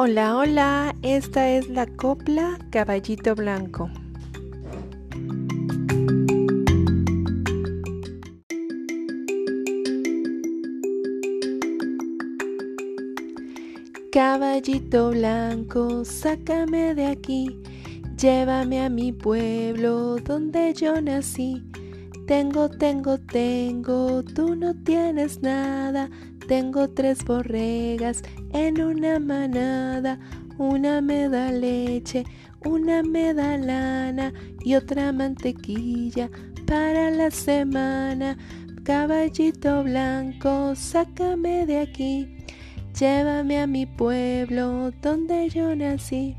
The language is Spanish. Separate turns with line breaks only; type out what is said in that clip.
Hola, hola, esta es la copla Caballito Blanco. Caballito blanco, sácame de aquí, llévame a mi pueblo donde yo nací. Tengo, tengo, tengo, tú no tienes nada, tengo tres borregas en una manada, una me da leche, una me da lana y otra mantequilla para la semana. Caballito blanco, sácame de aquí, llévame a mi pueblo donde yo nací.